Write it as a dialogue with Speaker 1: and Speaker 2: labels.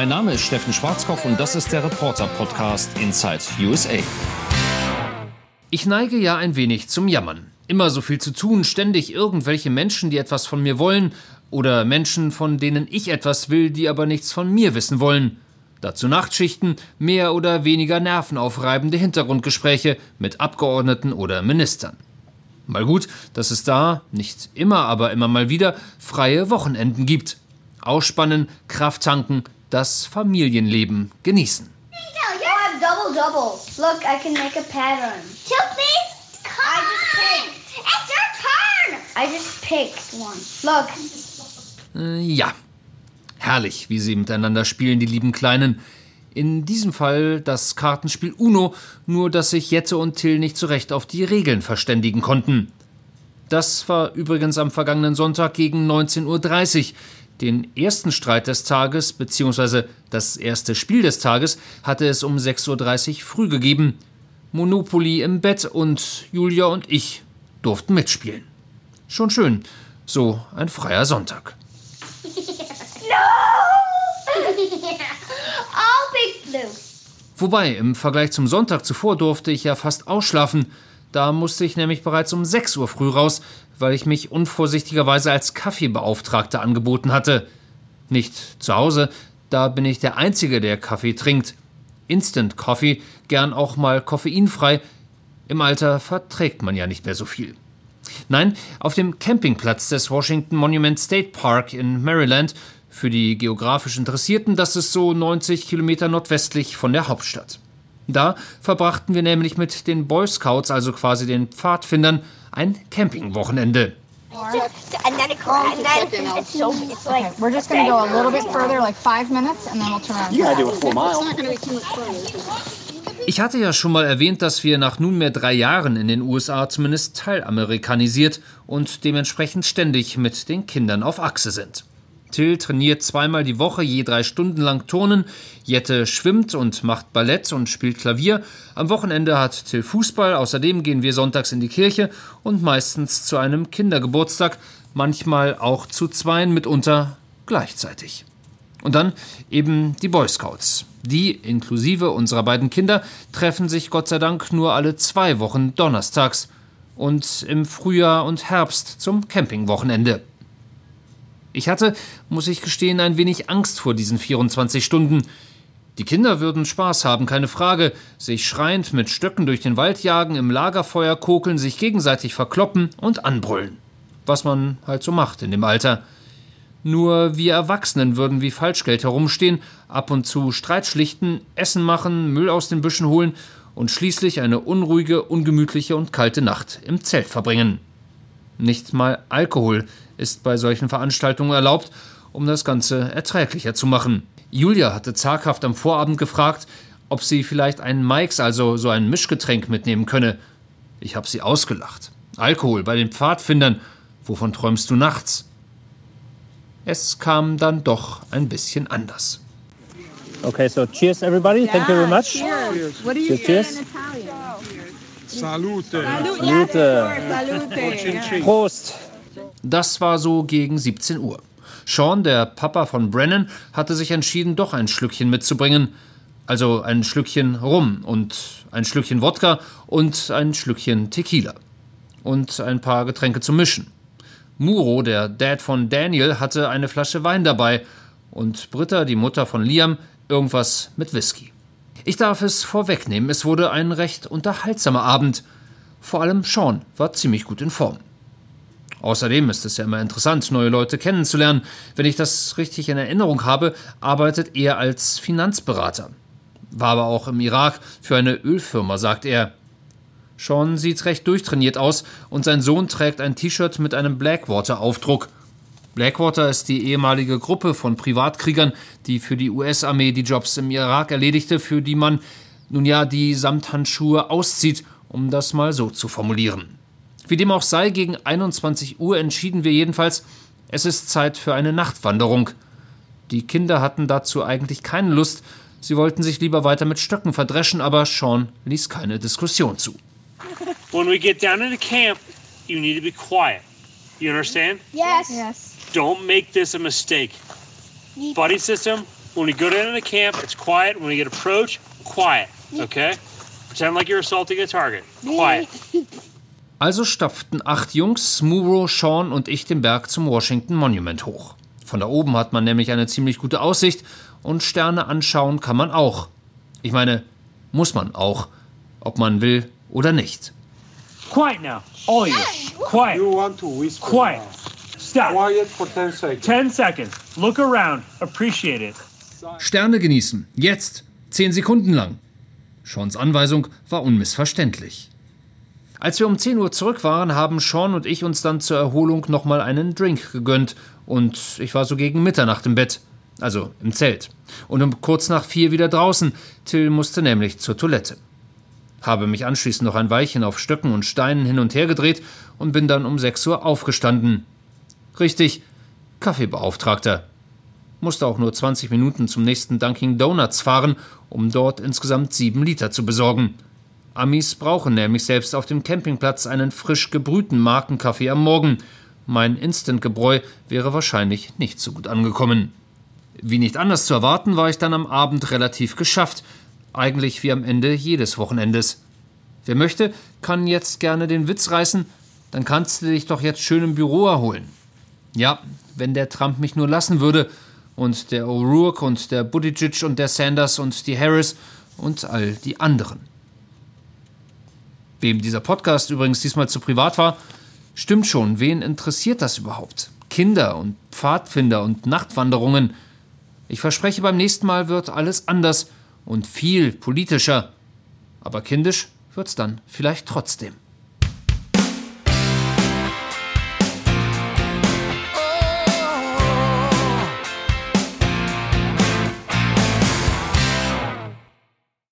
Speaker 1: Mein Name ist Steffen Schwarzkopf und das ist der Reporter-Podcast Inside USA. Ich neige ja ein wenig zum Jammern. Immer so viel zu tun, ständig irgendwelche Menschen, die etwas von mir wollen, oder Menschen, von denen ich etwas will, die aber nichts von mir wissen wollen. Dazu Nachtschichten, mehr oder weniger nervenaufreibende Hintergrundgespräche mit Abgeordneten oder Ministern. Mal gut, dass es da, nicht immer, aber immer mal wieder, freie Wochenenden gibt. Ausspannen, Kraft tanken, das Familienleben genießen.
Speaker 2: double double. Look, I can make a pattern.
Speaker 3: Two Come
Speaker 2: I just picked.
Speaker 3: It's your turn.
Speaker 2: I just picked one. Look.
Speaker 1: Äh, ja, herrlich, wie sie miteinander spielen, die lieben Kleinen. In diesem Fall das Kartenspiel Uno, nur dass sich Jette und Till nicht so recht auf die Regeln verständigen konnten. Das war übrigens am vergangenen Sonntag gegen 19.30 Uhr. Den ersten Streit des Tages, beziehungsweise das erste Spiel des Tages, hatte es um 6.30 Uhr früh gegeben. Monopoly im Bett und Julia und ich durften mitspielen. Schon schön, so ein freier Sonntag.
Speaker 3: All big blue.
Speaker 1: Wobei, im Vergleich zum Sonntag zuvor durfte ich ja fast ausschlafen. Da musste ich nämlich bereits um 6 Uhr früh raus, weil ich mich unvorsichtigerweise als Kaffeebeauftragter angeboten hatte. Nicht zu Hause, da bin ich der Einzige, der Kaffee trinkt. Instant Coffee, gern auch mal koffeinfrei. Im Alter verträgt man ja nicht mehr so viel. Nein, auf dem Campingplatz des Washington Monument State Park in Maryland für die geografisch Interessierten, das ist so 90 Kilometer nordwestlich von der Hauptstadt. Da verbrachten wir nämlich mit den Boy Scouts, also quasi den Pfadfindern, ein Campingwochenende.
Speaker 3: And then it and then it's so it's like
Speaker 4: Okay, we're just gonna go a little bit further, like five minutes, and then we'll turn around.
Speaker 5: You gotta do a full mile.
Speaker 1: Ich hatte ja schon mal erwähnt, dass wir nach nunmehr drei Jahren in den USA zumindest teilamerikanisiert und dementsprechend ständig mit den Kindern auf Achse sind. Till trainiert zweimal die Woche je drei Stunden lang Turnen, Jette schwimmt und macht Ballett und spielt Klavier, am Wochenende hat Till Fußball, außerdem gehen wir sonntags in die Kirche und meistens zu einem Kindergeburtstag, manchmal auch zu zweien, mitunter gleichzeitig. Und dann eben die Boy Scouts. Die, inklusive unserer beiden Kinder, treffen sich Gott sei Dank nur alle zwei Wochen donnerstags und im Frühjahr und Herbst zum Campingwochenende. Ich hatte, muss ich gestehen, ein wenig Angst vor diesen 24 Stunden. Die Kinder würden Spaß haben, keine Frage, sich schreiend mit Stöcken durch den Wald jagen, im Lagerfeuer kokeln, sich gegenseitig verkloppen und anbrüllen. Was man halt so macht in dem Alter. Nur wir Erwachsenen würden wie Falschgeld herumstehen, ab und zu Streit schlichten, Essen machen, Müll aus den Büschen holen und schließlich eine unruhige, ungemütliche und kalte Nacht im Zelt verbringen. Nicht mal Alkohol ist bei solchen Veranstaltungen erlaubt, um das Ganze erträglicher zu machen. Julia hatte zaghaft am Vorabend gefragt, ob sie vielleicht einen Mikes, also so ein Mischgetränk, mitnehmen könne. Ich habe sie ausgelacht. Alkohol bei den Pfadfindern. Wovon träumst du nachts? Es kam dann doch ein bisschen anders.
Speaker 5: Okay, so cheers, everybody. Thank you very much.
Speaker 4: What do
Speaker 5: you say Cheers. in
Speaker 6: Salute.
Speaker 5: Salute. Prost.
Speaker 1: Das war so gegen 17 Uhr. Sean, der Papa von Brennan, hatte sich entschieden, doch ein Schlückchen mitzubringen. Also ein Schlückchen Rum und ein Schlückchen Wodka und ein Schlückchen Tequila. Und ein paar Getränke zum Mischen. Muro, der Dad von Daniel, hatte eine Flasche Wein dabei und Britta, die Mutter von Liam, irgendwas mit Whisky. Ich darf es vorwegnehmen, es wurde ein recht unterhaltsamer Abend. Vor allem Sean war ziemlich gut in Form. Außerdem ist es ja immer interessant, neue Leute kennenzulernen. Wenn ich das richtig in Erinnerung habe, arbeitet er als Finanzberater. War aber auch im Irak für eine Ölfirma, sagt er. Sean sieht recht durchtrainiert aus und sein Sohn trägt ein T-Shirt mit einem Blackwater-Aufdruck. Blackwater ist die ehemalige Gruppe von Privatkriegern, die für die US-Armee die Jobs im Irak erledigte, für die man nun ja die Samthandschuhe auszieht, um das mal so zu formulieren. Wie dem auch sei, gegen 21 Uhr entschieden wir jedenfalls, es ist Zeit für eine Nachtwanderung. Die Kinder hatten dazu eigentlich keine Lust, sie wollten sich lieber weiter mit Stöcken verdreschen, aber Sean ließ keine Diskussion zu.
Speaker 7: When we get down in the camp, you need to be quiet. You understand?
Speaker 3: yes.
Speaker 4: Yes.
Speaker 7: Don't make this a mistake. Buddy system, When we go down to the camp, it's quiet. When we get approach, quiet. Okay? Pretend like you're assaulting a target. Quiet.
Speaker 1: Also stapften acht Jungs, Muro, Sean und ich den Berg zum Washington Monument hoch. Von da oben hat man nämlich eine ziemlich gute Aussicht und Sterne anschauen kann man auch. Ich meine, muss man auch, ob man will oder nicht.
Speaker 7: Quiet now. All of you. Quiet.
Speaker 6: You want to whisper.
Speaker 7: Quiet.
Speaker 6: now.
Speaker 7: Stop.
Speaker 6: Quiet for 10 seconds.
Speaker 7: 10 seconds. Look around. Appreciate it.
Speaker 1: Sterne genießen, jetzt, zehn Sekunden lang. Seans Anweisung war unmissverständlich. Als wir um 10 Uhr zurück waren, haben Sean und ich uns dann zur Erholung nochmal einen Drink gegönnt und ich war so gegen Mitternacht im Bett, also im Zelt. Und um kurz nach vier wieder draußen, Till musste nämlich zur Toilette. Habe mich anschließend noch ein Weilchen auf Stöcken und Steinen hin und her gedreht und bin dann um 6 Uhr aufgestanden. Richtig, Kaffeebeauftragter. Musste auch nur 20 Minuten zum nächsten Dunkin' Donuts fahren, um dort insgesamt 7 Liter zu besorgen. Amis brauchen nämlich selbst auf dem Campingplatz einen frisch gebrühten Markenkaffee am Morgen. Mein Instant-Gebräu wäre wahrscheinlich nicht so gut angekommen. Wie nicht anders zu erwarten, war ich dann am Abend relativ geschafft. Eigentlich wie am Ende jedes Wochenendes. Wer möchte, kann jetzt gerne den Witz reißen, dann kannst du dich doch jetzt schön im Büro erholen. Ja, wenn der Trump mich nur lassen würde und der O'Rourke und der Buttigieg und der Sanders und die Harris und all die anderen. Wem dieser Podcast übrigens diesmal zu privat war, stimmt schon, wen interessiert das überhaupt? Kinder und Pfadfinder und Nachtwanderungen. Ich verspreche, beim nächsten Mal wird alles anders und viel politischer. Aber kindisch wird's dann vielleicht trotzdem.